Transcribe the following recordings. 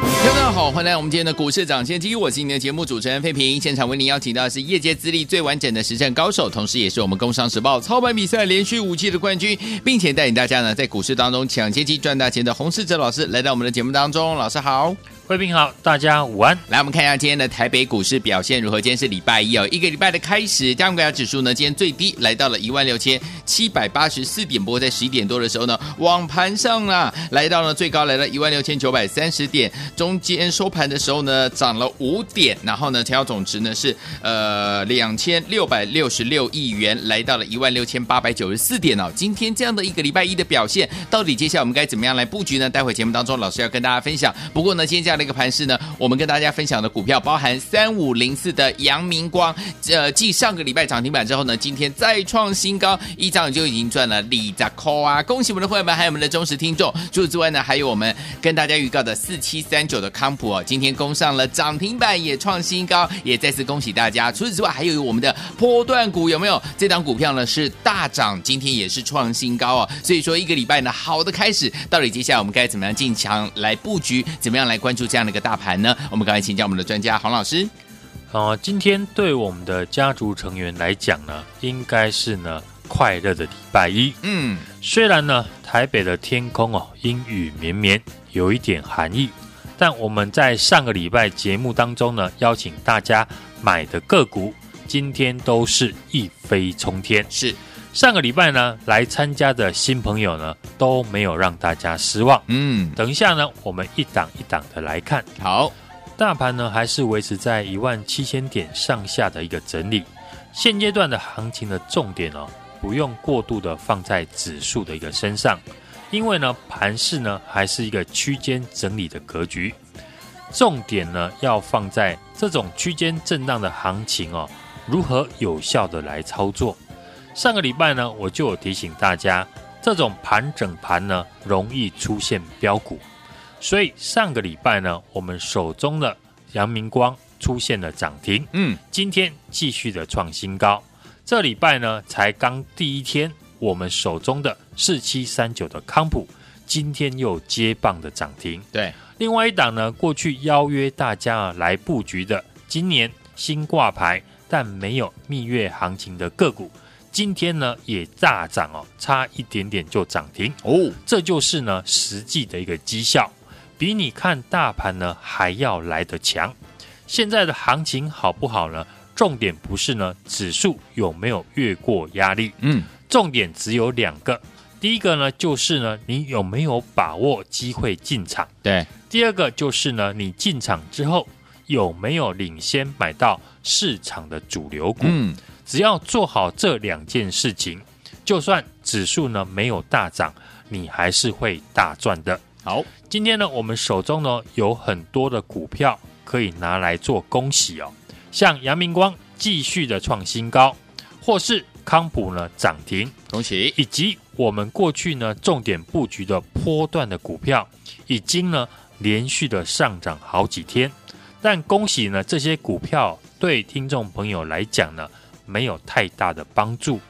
大家好，欢迎来我们今天的股市涨先机，我是你的节目主持人费平。现场为您邀请到的是业界资历最完整的实战高手，同时也是我们工商时报操盘比赛连续五季的冠军，并且带领大家呢在股市当中抢先机赚大钱的洪世哲老师来到我们的节目当中。老师好。贵宾好，大家午安。来，我们看一下今天的台北股市表现如何？今天是礼拜一哦，一个礼拜的开始，加权指数呢，今天最低来到了一万六千七百八十四点，不过在十一点多的时候呢，网盘上啊，来到了最高来到一万六千九百三十点，中间收盘的时候呢，涨了五点，然后呢，成交总值呢是呃两千六百六十六亿元，来到了一万六千八百九十四点哦。今天这样的一个礼拜一的表现，到底接下来我们该怎么样来布局呢？待会节目当中，老师要跟大家分享。不过呢，今天这样。那个盘势呢，我们跟大家分享的股票包含三五零四的阳明光，呃，继上个礼拜涨停板之后呢，今天再创新高，一张就已经赚了李扎扣啊！恭喜我们的会员们，还有我们的忠实听众。除此之外呢，还有我们跟大家预告的四七三九的康普哦，今天攻上了涨停板，也创新高，也再次恭喜大家。除此之外，还有我们的波段股有没有？这档股票呢是大涨，今天也是创新高哦。所以说一个礼拜呢，好的开始，到底接下来我们该怎么样进场来布局？怎么样来关注？这样的一个大盘呢？我们赶快请教我们的专家黄老师。呃，今天对我们的家族成员来讲呢，应该是呢快乐的礼拜一。嗯，虽然呢台北的天空哦阴雨绵绵，有一点寒意，但我们在上个礼拜节目当中呢，邀请大家买的个股，今天都是一飞冲天。是。上个礼拜呢，来参加的新朋友呢，都没有让大家失望。嗯，等一下呢，我们一档一档的来看。好，大盘呢还是维持在一万七千点上下的一个整理。现阶段的行情的重点哦，不用过度的放在指数的一个身上，因为呢，盘势呢还是一个区间整理的格局。重点呢要放在这种区间震荡的行情哦，如何有效的来操作。上个礼拜呢，我就有提醒大家，这种盘整盘呢，容易出现标股，所以上个礼拜呢，我们手中的阳明光出现了涨停，嗯，今天继续的创新高。这礼拜呢，才刚第一天，我们手中的四七三九的康普，今天又接棒的涨停。对，另外一档呢，过去邀约大家来布局的，今年新挂牌但没有蜜月行情的个股。今天呢也大涨哦，差一点点就涨停。哦，这就是呢实际的一个绩效，比你看大盘呢还要来得强。现在的行情好不好呢？重点不是呢指数有没有越过压力，嗯，重点只有两个，第一个呢就是呢你有没有把握机会进场，对，第二个就是呢你进场之后有没有领先买到市场的主流股，嗯。只要做好这两件事情，就算指数呢没有大涨，你还是会大赚的。好，今天呢我们手中呢有很多的股票可以拿来做恭喜哦，像阳明光继续的创新高，或是康普呢涨停，恭喜，以及我们过去呢重点布局的波段的股票，已经呢连续的上涨好几天。但恭喜呢这些股票对听众朋友来讲呢。没有太大的帮助，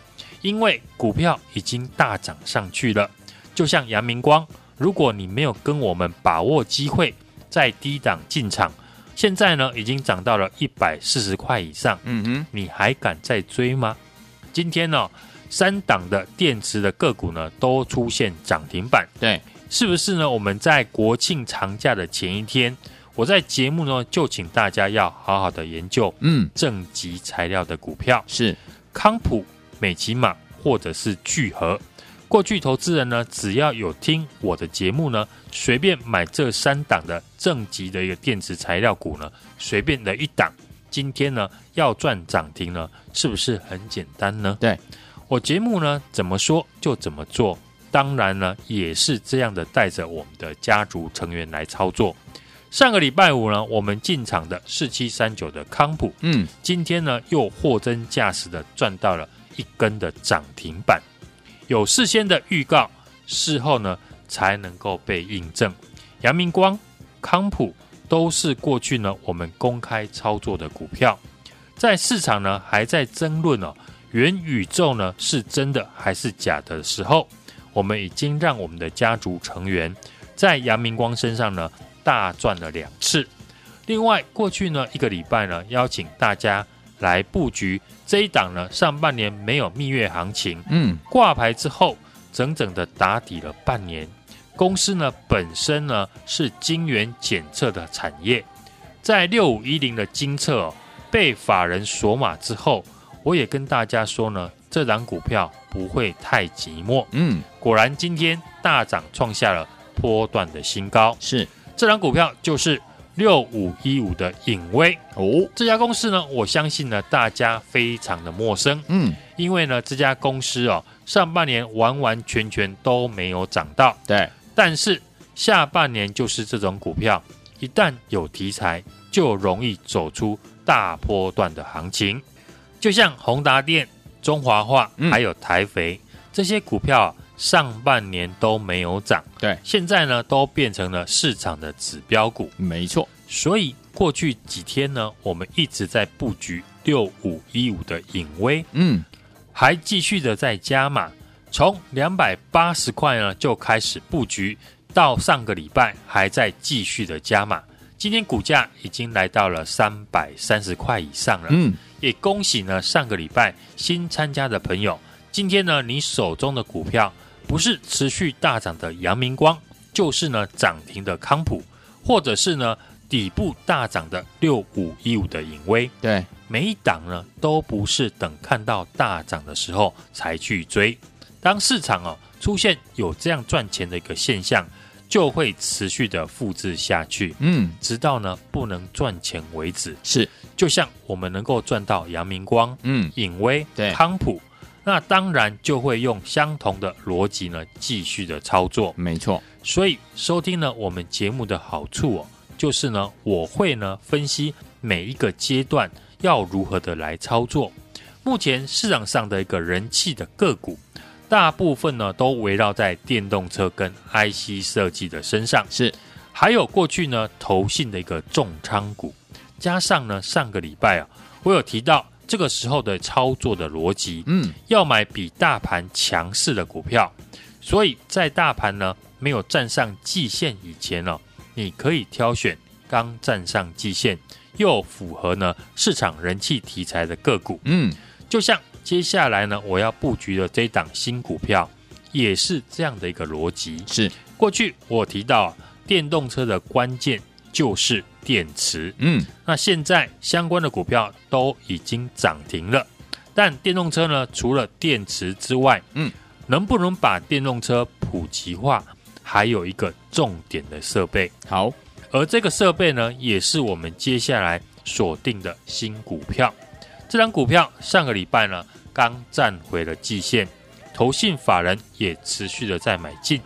因为股票已经大涨上去了。就像阳明光，如果你没有跟我们把握机会，在低档进场，现在呢已经涨到了一百四十块以上。嗯哼，你还敢再追吗？今天呢，三档的电池的个股呢都出现涨停板。对，是不是呢？我们在国庆长假的前一天。我在节目呢，就请大家要好好的研究，嗯，正极材料的股票是康普、美琪玛或者是聚合。过去投资人呢，只要有听我的节目呢，随便买这三档的正极的一个电池材料股呢，随便的一档，今天呢要赚涨停呢，是不是很简单呢？对，我节目呢怎么说就怎么做，当然呢也是这样的，带着我们的家族成员来操作。上个礼拜五呢，我们进场的四七三九的康普，嗯，今天呢又货真价实的赚到了一根的涨停板。有事先的预告，事后呢才能够被印证。阳明光、康普都是过去呢我们公开操作的股票，在市场呢还在争论哦，元宇宙呢是真的还是假的时候，我们已经让我们的家族成员在阳明光身上呢大赚了两次。另外，过去呢一个礼拜呢邀请大家来布局这一档呢上半年没有蜜月行情，嗯，挂牌之后整整的打底了半年。公司呢本身呢是晶圆检测的产业，在六五一零的金测哦被法人锁码之后，我也跟大家说呢，这档股票不会太寂寞。嗯，果然今天大涨，创下了波段的新高。是，这档股票就是六五一五的影威哦。这家公司呢，我相信呢大家非常的陌生。嗯，因为呢这家公司哦上半年完完全全都没有涨到。对。但是下半年就是这种股票，一旦有题材，就容易走出大波段的行情。就像宏达电、中华化还有台肥、嗯、这些股票，上半年都没有涨，对，现在呢都变成了市场的指标股。没错，所以过去几天呢，我们一直在布局六五一五的影威，嗯，还继续的在加码。从两百八十块呢就开始布局，到上个礼拜还在继续的加码。今天股价已经来到了三百三十块以上了。嗯，也恭喜呢上个礼拜新参加的朋友。今天呢你手中的股票不是持续大涨的阳明光，就是呢涨停的康普，或者是呢底部大涨的六五一五的影威。对，每一档呢都不是等看到大涨的时候才去追。当市场哦出现有这样赚钱的一个现象，就会持续的复制下去，嗯，直到呢不能赚钱为止。是，就像我们能够赚到阳明光、嗯，颖威、对，康普，那当然就会用相同的逻辑呢继续的操作。没错，所以收听呢我们节目的好处哦，就是呢我会呢分析每一个阶段要如何的来操作。目前市场上的一个人气的个股。大部分呢都围绕在电动车跟 IC 设计的身上，是还有过去呢投信的一个重仓股，加上呢上个礼拜啊，我有提到这个时候的操作的逻辑，嗯，要买比大盘强势的股票，所以在大盘呢没有站上季线以前呢，你可以挑选刚站上季线又符合呢市场人气题材的个股，嗯，就像。接下来呢，我要布局的这档新股票，也是这样的一个逻辑。是过去我提到电动车的关键就是电池，嗯，那现在相关的股票都已经涨停了。但电动车呢，除了电池之外，嗯，能不能把电动车普及化，还有一个重点的设备。好，而这个设备呢，也是我们接下来锁定的新股票。这张股票上个礼拜呢，刚站回了季线，投信法人也持续的在买进，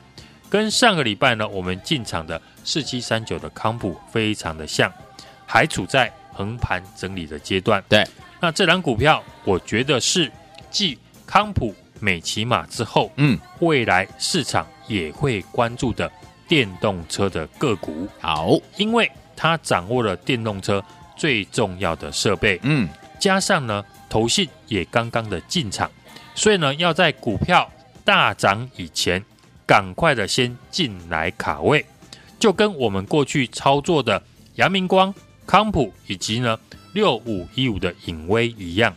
跟上个礼拜呢，我们进场的四七三九的康普非常的像，还处在横盘整理的阶段。对，那这档股票，我觉得是继康普、美琪玛之后，嗯，未来市场也会关注的电动车的个股。好，因为它掌握了电动车最重要的设备，嗯，加上呢。投信也刚刚的进场，所以呢，要在股票大涨以前，赶快的先进来卡位，就跟我们过去操作的阳明光、康普以及呢六五一五的影威一样，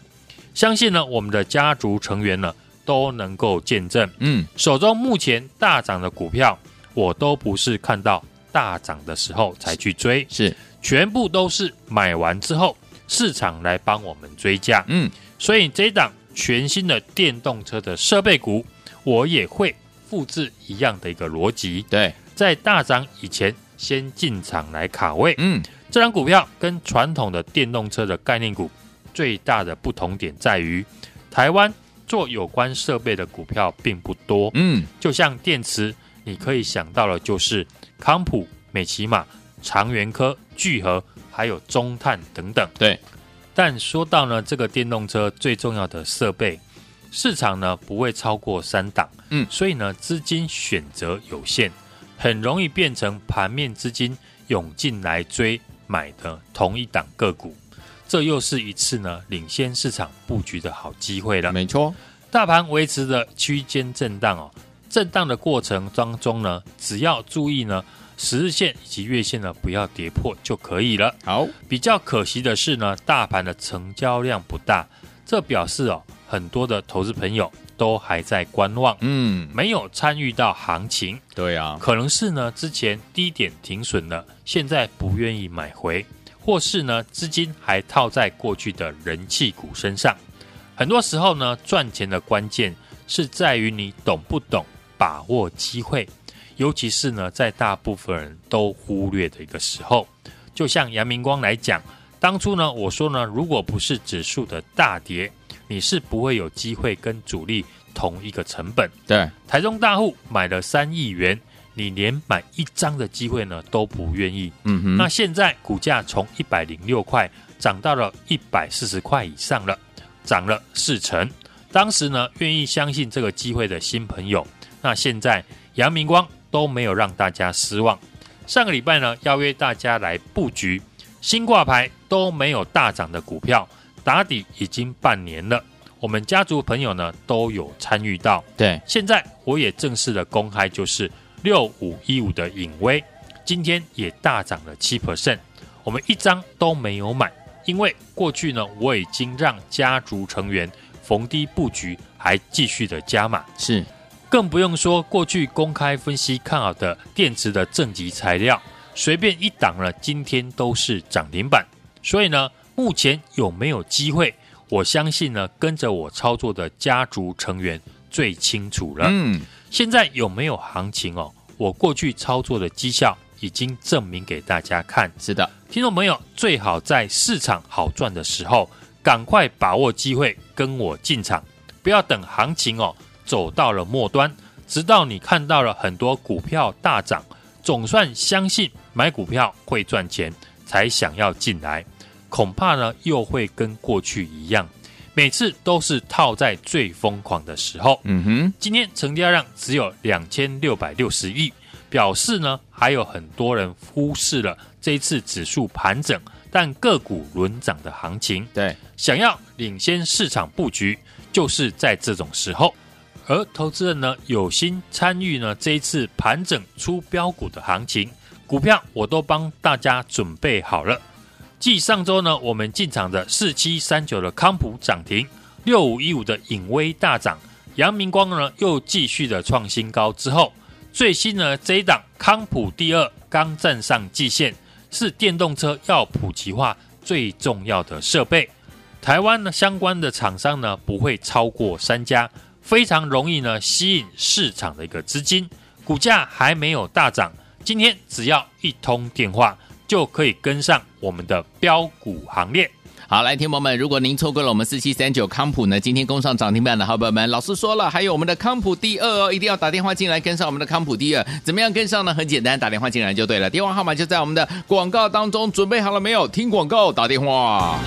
相信呢我们的家族成员呢都能够见证。嗯，手中目前大涨的股票，我都不是看到大涨的时候才去追，是。全部都是买完之后。市场来帮我们追价，嗯，所以这一档全新的电动车的设备股，我也会复制一样的一个逻辑，对，在大涨以前先进场来卡位，嗯，这档股票跟传统的电动车的概念股最大的不同点在于，台湾做有关设备的股票并不多，嗯，就像电池，你可以想到的就是康普、美琪玛、长源科、聚合。还有中碳等等，对。但说到呢，这个电动车最重要的设备，市场呢不会超过三档，嗯，所以呢资金选择有限，很容易变成盘面资金涌进来追买的同一档个股，这又是一次呢领先市场布局的好机会了。没错，大盘维持的区间震荡哦，震荡的过程当中呢，只要注意呢。十日线以及月线呢，不要跌破就可以了。好，比较可惜的是呢，大盘的成交量不大，这表示哦，很多的投资朋友都还在观望，嗯，没有参与到行情。对啊，可能是呢之前低点停损了，现在不愿意买回，或是呢资金还套在过去的人气股身上。很多时候呢，赚钱的关键是在于你懂不懂把握机会。尤其是呢，在大部分人都忽略的一个时候，就像杨明光来讲，当初呢，我说呢，如果不是指数的大跌，你是不会有机会跟主力同一个成本。对，台中大户买了三亿元，你连买一张的机会呢都不愿意。嗯哼，那现在股价从一百零六块涨到了一百四十块以上了，涨了四成。当时呢，愿意相信这个机会的新朋友，那现在阳明光。都没有让大家失望。上个礼拜呢，邀约大家来布局新挂牌都没有大涨的股票，打底已经半年了。我们家族朋友呢都有参与到。对，现在我也正式的公开，就是六五一五的影威，今天也大涨了七 percent。我们一张都没有买，因为过去呢我已经让家族成员逢低布局，还继续的加码。是。更不用说过去公开分析看好的电池的正极材料，随便一档了，今天都是涨停板。所以呢，目前有没有机会？我相信呢，跟着我操作的家族成员最清楚了。嗯，现在有没有行情哦？我过去操作的绩效已经证明给大家看。是的，听众朋友最好在市场好赚的时候，赶快把握机会，跟我进场，不要等行情哦。走到了末端，直到你看到了很多股票大涨，总算相信买股票会赚钱，才想要进来。恐怕呢又会跟过去一样，每次都是套在最疯狂的时候。嗯哼，今天成交量只有两千六百六十亿，表示呢还有很多人忽视了这一次指数盘整，但个股轮涨的行情。对，想要领先市场布局，就是在这种时候。而投资人呢，有心参与呢这一次盘整出标股的行情，股票我都帮大家准备好了。继上周呢，我们进场的四七三九的康普涨停，六五一五的影威大涨，阳明光呢又继续的创新高之后，最新呢这一档康普第二刚站上季线，是电动车要普及化最重要的设备。台湾呢相关的厂商呢不会超过三家。非常容易呢，吸引市场的一个资金，股价还没有大涨，今天只要一通电话就可以跟上我们的标股行列。好，来，听友们，如果您错过了我们四七三九康普呢，今天攻上涨停板的好朋友们，老师说了，还有我们的康普第二哦，一定要打电话进来跟上我们的康普第二，怎么样跟上呢？很简单，打电话进来就对了，电话号码就在我们的广告当中，准备好了没有？听广告，打电话。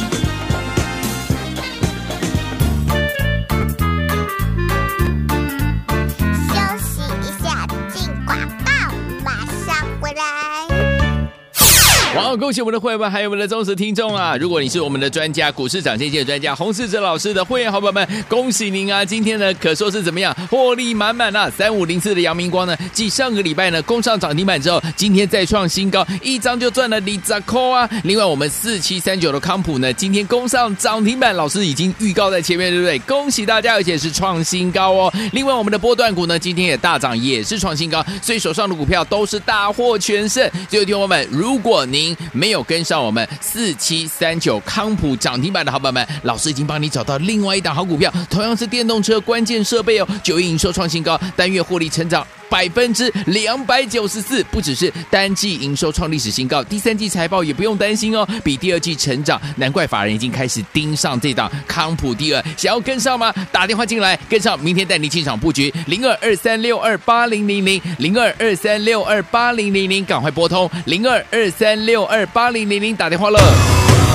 好，恭喜我们的会员们，还有我们的忠实听众啊！如果你是我们的专家，股市涨跌的专家洪世哲老师的会员好朋友们，恭喜您啊！今天呢，可说是怎么样，获利满满啊！三五零四的阳明光呢，继上个礼拜呢攻上涨停板之后，今天再创新高，一张就赚了里扎扣啊！另外，我们四七三九的康普呢，今天攻上涨停板，老师已经预告在前面，对不对？恭喜大家，而且是创新高哦！另外，我们的波段股呢，今天也大涨，也是创新高，所以手上的股票都是大获全胜。最后，听友们，如果您没有跟上我们四七三九康普涨停板的好朋友们，老师已经帮你找到另外一档好股票，同样是电动车关键设备哦，九亿营收创新高，单月获利成长百分之两百九十四，不只是单季营收创历史新高，第三季财报也不用担心哦，比第二季成长，难怪法人已经开始盯上这档康普第二，想要跟上吗？打电话进来跟上，明天带你进场布局零二二三六二八零零零零二二三六二八零零零，赶快拨通零二二三六二八零零零打电话了。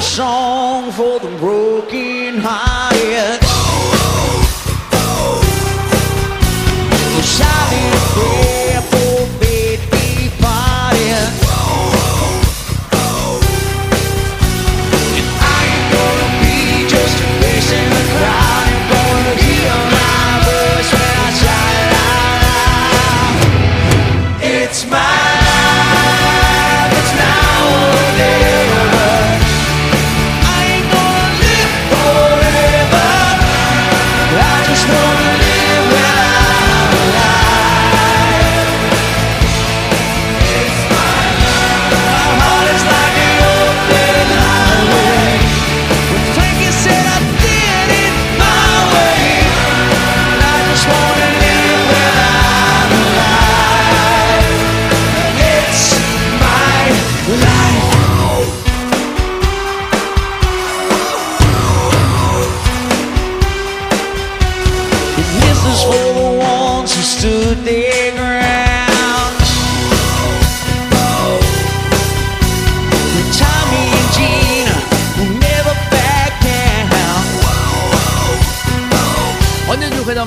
Song for the broken hearted. A silent prayer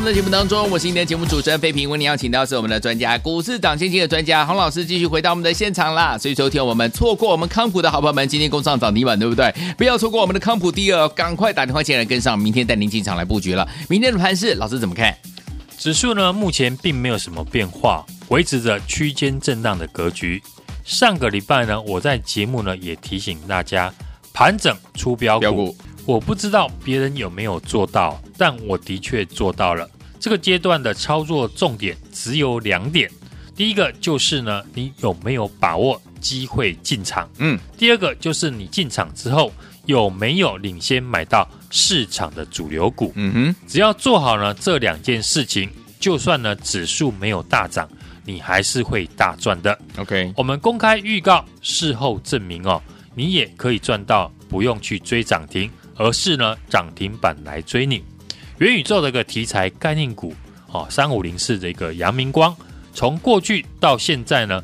们的节目当中，我是今天节目主持人费平，为您邀请到是我们的专家，股市涨先机的专家洪老师，继续回到我们的现场啦。所以昨天我们错过我们康普的好朋友们，今天攻上涨停板，对不对？不要错过我们的康普第二，赶快打电话进来跟上，明天带您进场来布局了。明天的盘势，老师怎么看？指数呢，目前并没有什么变化，维持着区间震荡的格局。上个礼拜呢，我在节目呢也提醒大家，盘整出。标股我不知道别人有没有做到，但我的确做到了。这个阶段的操作重点只有两点，第一个就是呢，你有没有把握机会进场？嗯，第二个就是你进场之后有没有领先买到市场的主流股？嗯哼，只要做好呢这两件事情，就算呢指数没有大涨，你还是会大赚的。OK，我们公开预告，事后证明哦，你也可以赚到，不用去追涨停，而是呢涨停板来追你。元宇宙的一个题材概念股哦，三五零四的一个阳明光，从过去到现在呢，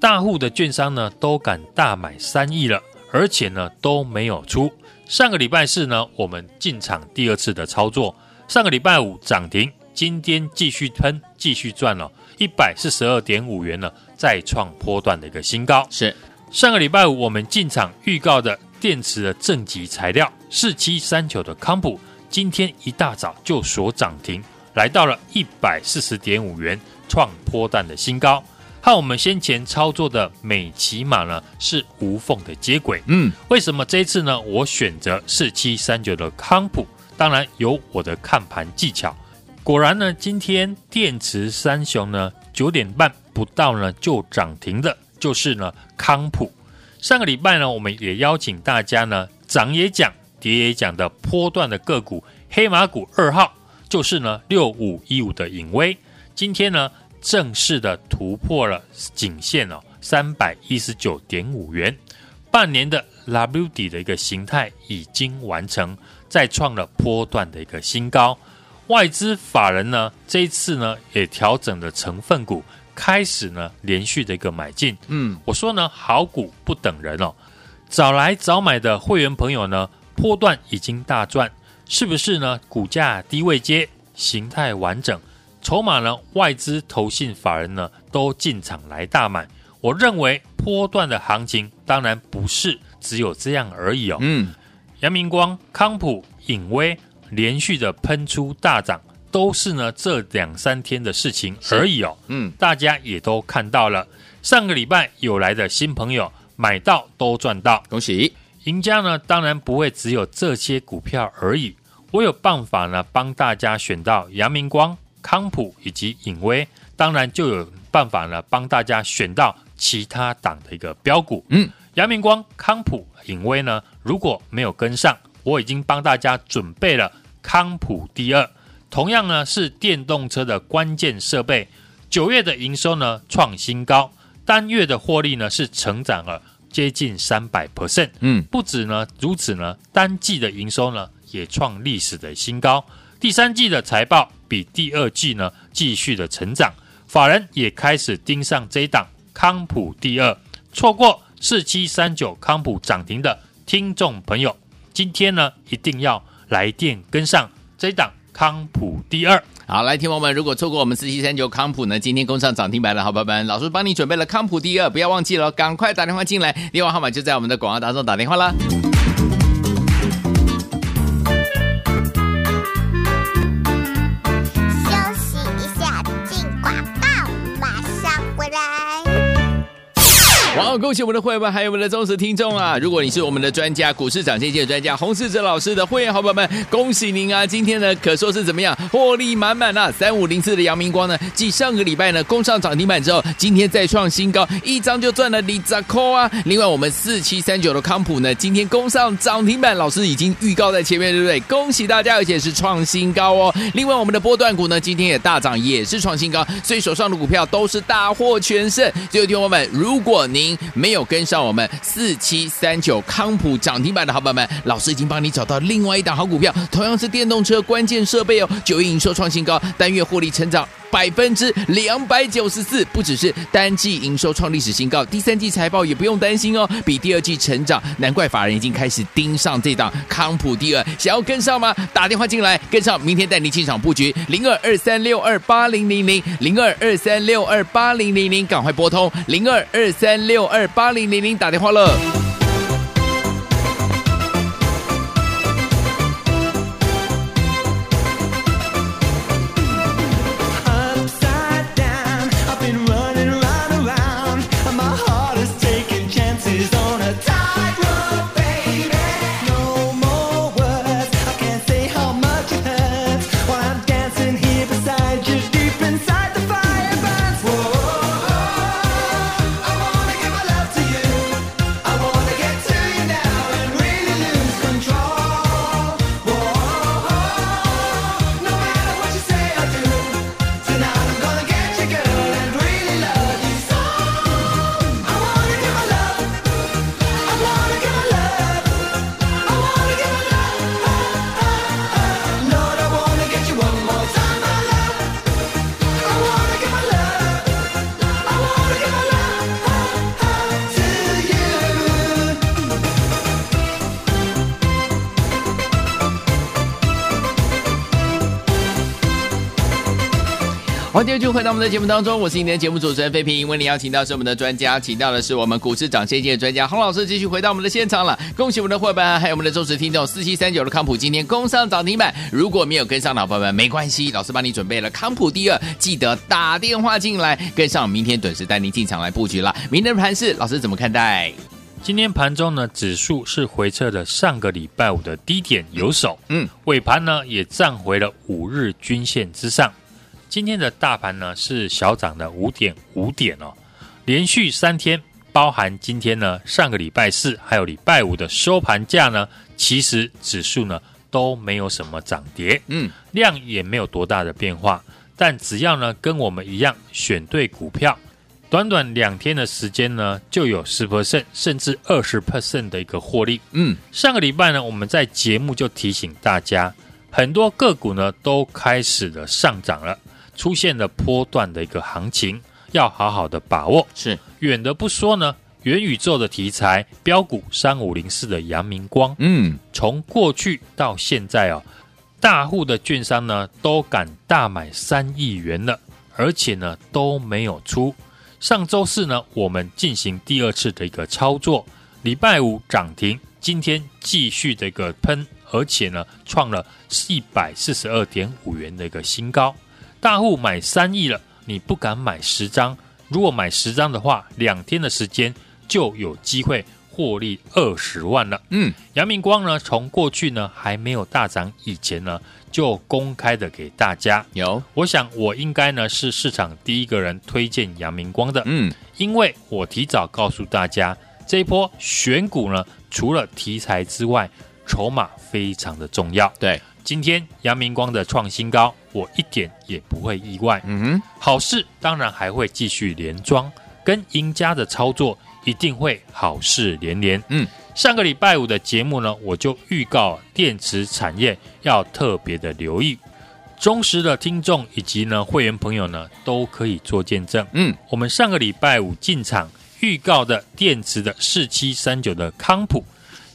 大户的券商呢都敢大买三亿了，而且呢都没有出。上个礼拜四呢，我们进场第二次的操作，上个礼拜五涨停，今天继续喷，继续赚了，一百四十二点五元呢，再创波段的一个新高。是上个礼拜五我们进场预告的电池的正极材料四七三九的康普，今天一大早就锁涨停，来到了一百四十点五元，创波段的新高。和我们先前操作的美骑马呢是无缝的接轨。嗯，为什么这一次呢？我选择四七三九的康普，当然有我的看盘技巧。果然呢，今天电池三雄呢九点半不到呢就涨停的，就是呢康普。上个礼拜呢，我们也邀请大家呢涨也讲，跌也讲的波段的个股黑马股二号，就是呢六五一五的影威。今天呢。正式的突破了颈线哦，三百一十九点五元，半年的 W 底的一个形态已经完成，再创了波段的一个新高。外资法人呢，这一次呢也调整了成分股，开始呢连续的一个买进。嗯，我说呢，好股不等人哦，早来早买的会员朋友呢，波段已经大赚，是不是呢？股价低位接，形态完整。筹码呢？外资、投信、法人呢都进场来大买。我认为波段的行情当然不是只有这样而已哦。嗯，阳明光、康普、影威连续的喷出大涨，都是呢这两三天的事情而已哦。嗯，大家也都看到了，上个礼拜有来的新朋友买到都赚到，恭喜！赢家呢当然不会只有这些股票而已，我有办法呢帮大家选到阳明光。康普以及影威，当然就有办法呢，帮大家选到其他档的一个标股。嗯，阳明光、康普、影威呢，如果没有跟上，我已经帮大家准备了康普第二，同样呢是电动车的关键设备。九月的营收呢创新高，单月的获利呢是成长了接近三百 percent。嗯，不止呢如此呢，单季的营收呢也创历史的新高。第三季的财报比第二季呢继续的成长，法人也开始盯上这一档康普第二，错过四七三九康普涨停的听众朋友，今天呢一定要来电跟上这档康普第二。好，来，听友们，如果错过我们四七三九康普呢，今天攻上涨停板了好朋友们，老师帮你准备了康普第二，不要忘记了，赶快打电话进来，电话号码就在我们的广告当中打电话啦。好，恭喜我们的会员，还有我们的忠实听众啊！如果你是我们的专家，股市涨跌线专家洪世哲老师的会员好朋友们，恭喜您啊！今天呢，可说是怎么样，获利满满啊！三五零四的阳明光呢，继上个礼拜呢攻上涨停板之后，今天再创新高，一张就赚了里扎扣啊！另外，我们四七三九的康普呢，今天攻上涨停板，老师已经预告在前面，对不对？恭喜大家，而且是创新高哦！另外，我们的波段股呢，今天也大涨，也是创新高，所以手上的股票都是大获全胜。最后，听众们，如果您没有跟上我们四七三九康普涨停板的好朋友们，老师已经帮你找到另外一档好股票，同样是电动车关键设备哦，九月营收创新高，单月获利成长百分之两百九十四，不只是单季营收创历史新高，第三季财报也不用担心哦，比第二季成长，难怪法人已经开始盯上这档康普第二，想要跟上吗？打电话进来跟上，明天带你进场布局零二二三六二八零零零零二二三六二八零零零，赶快拨通零二二三六二八零零零打电话了。欢迎继续回到我们的节目当中，我是今天的节目主持人费平。为您邀请到是我们的专家，请到的是我们股市涨先机的专家洪老师，继续回到我们的现场了。恭喜我们的伙伴，还有我们的忠实听众四七三九的康普今天攻上涨停板。如果没有跟上的伙伴们，没关系，老师帮你准备了康普第二，记得打电话进来跟上，明天准时带您进场来布局了。明天的盘市，老师怎么看待？今天盘中呢，指数是回撤了上个礼拜五的低点有手，嗯，尾盘呢也站回了五日均线之上。今天的大盘呢是小涨的五点五点哦，连续三天，包含今天呢上个礼拜四还有礼拜五的收盘价呢，其实指数呢都没有什么涨跌，嗯，量也没有多大的变化，但只要呢跟我们一样选对股票，短短两天的时间呢就有十 percent 甚至二十 percent 的一个获利，嗯，上个礼拜呢我们在节目就提醒大家，很多个股呢都开始了上涨了。出现了波段的一个行情，要好好的把握。是远的不说呢，元宇宙的题材，标股三五零四的阳明光，嗯，从过去到现在哦，大户的券商呢都敢大买三亿元了，而且呢都没有出。上周四呢，我们进行第二次的一个操作，礼拜五涨停，今天继续的一个喷，而且呢创了一百四十二点五元的一个新高。大户买三亿了，你不敢买十张？如果买十张的话，两天的时间就有机会获利二十万了。嗯，阳明光呢，从过去呢还没有大涨以前呢，就公开的给大家。有，我想我应该呢是市场第一个人推荐阳明光的。嗯，因为我提早告诉大家，这一波选股呢，除了题材之外，筹码非常的重要。对。今天阳明光的创新高，我一点也不会意外。嗯哼，好事当然还会继续连庄，跟赢家的操作一定会好事连连。嗯，上个礼拜五的节目呢，我就预告电池产业要特别的留意。忠实的听众以及呢会员朋友呢，都可以做见证。嗯，我们上个礼拜五进场预告的电池的四七三九的康普。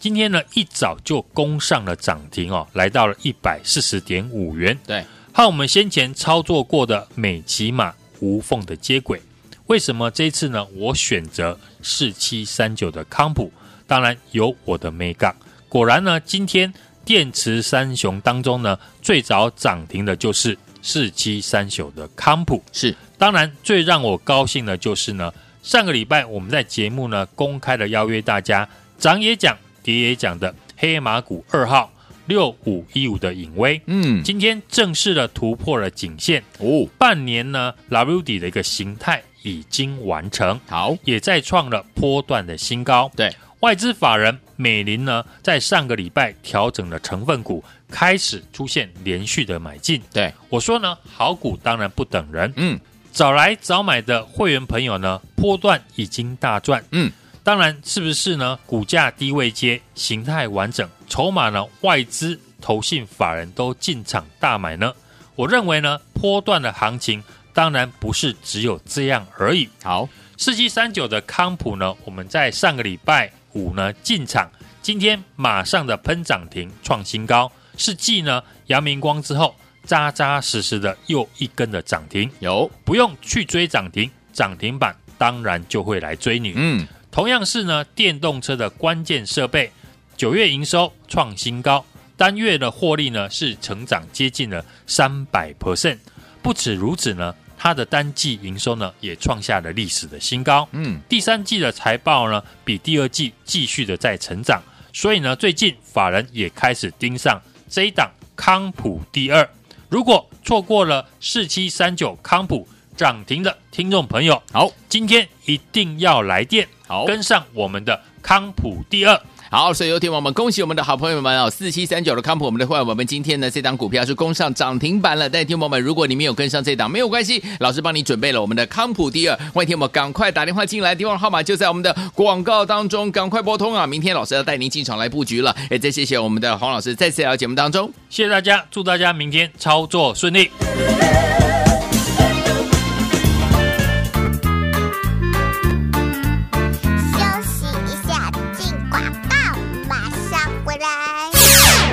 今天呢一早就攻上了涨停哦，来到了一百四十点五元。对，和我们先前操作过的美琪玛无缝的接轨。为什么这一次呢？我选择四七三九的康普，当然有我的美感。果然呢，今天电池三雄当中呢，最早涨停的就是四七三九的康普。是，当然最让我高兴的就是呢，上个礼拜我们在节目呢公开的邀约大家涨也讲。跌也讲的黑马股二号六五一五的影威，嗯，今天正式的突破了颈线。哦，半年呢 W 底的一个形态已经完成，好，也再创了波段的新高。对，外资法人美林呢，在上个礼拜调整了成分股，开始出现连续的买进。对，我说呢，好股当然不等人，嗯，早来早买的会员朋友呢，波段已经大赚，嗯。当然是不是呢？股价低位接，形态完整，筹码呢？外资、投信、法人都进场大买呢？我认为呢，波段的行情当然不是只有这样而已。好，四七三九的康普呢，我们在上个礼拜五呢进场，今天马上的喷涨停创新高，是继呢阳明光之后，扎扎实实的又一根的涨停。有不用去追涨停，涨停板当然就会来追你。嗯。同样是呢，电动车的关键设备，九月营收创新高，单月的获利呢是成长接近了三百 percent。不止如此呢，它的单季营收呢也创下了历史的新高。嗯，第三季的财报呢比第二季继续的在成长，所以呢，最近法人也开始盯上这一档康普第二。如果错过了四七三九康普涨停的听众朋友，好，今天一定要来电。好，跟上我们的康普第二。好，所以有听我们恭喜我们的好朋友们哦，四七三九的康普，我们的会员，我们今天呢这档股票是攻上涨停板了。但听友们，如果你没有跟上这档，没有关系，老师帮你准备了我们的康普第二。欢迎听我们赶快打电话进来，电话号码就在我们的广告当中，赶快拨通啊！明天老师要带您进场来布局了。也再谢谢我们的黄老师再次来到节目当中，谢谢大家，祝大家明天操作顺利。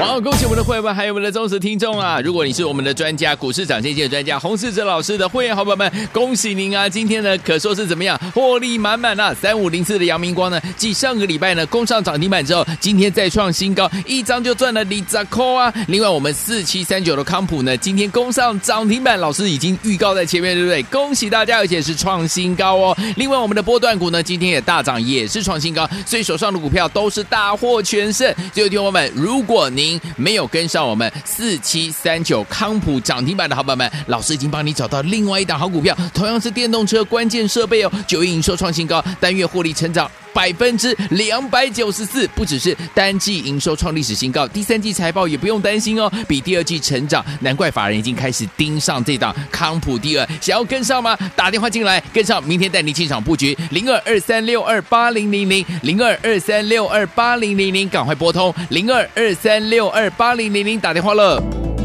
好，恭喜我们的会员还有我们的忠实听众啊！如果你是我们的专家，股市涨跌的专家洪世哲老师的会员好朋友们，恭喜您啊！今天呢，可说是怎么样，获利满满啊！三五零四的阳明光呢，继上个礼拜呢攻上涨停板之后，今天再创新高，一张就赚了里扎扣啊！另外，我们四七三九的康普呢，今天攻上涨停板，老师已经预告在前面，对不对？恭喜大家，而且是创新高哦！另外，我们的波段股呢，今天也大涨，也是创新高，所以手上的股票都是大获全胜。最后，听友们，如果您没有跟上我们四七三九康普涨停板的好朋友们，老师已经帮你找到另外一档好股票，同样是电动车关键设备哦，九月营收创新高，单月获利成长百分之两百九十四，不只是单季营收创历史新高，第三季财报也不用担心哦，比第二季成长，难怪法人已经开始盯上这档康普第二，想要跟上吗？打电话进来跟上，明天带你进场布局零二二三六二八零零零零二二三六二八零零零，赶快拨通零二二三六二八零零零打电话了。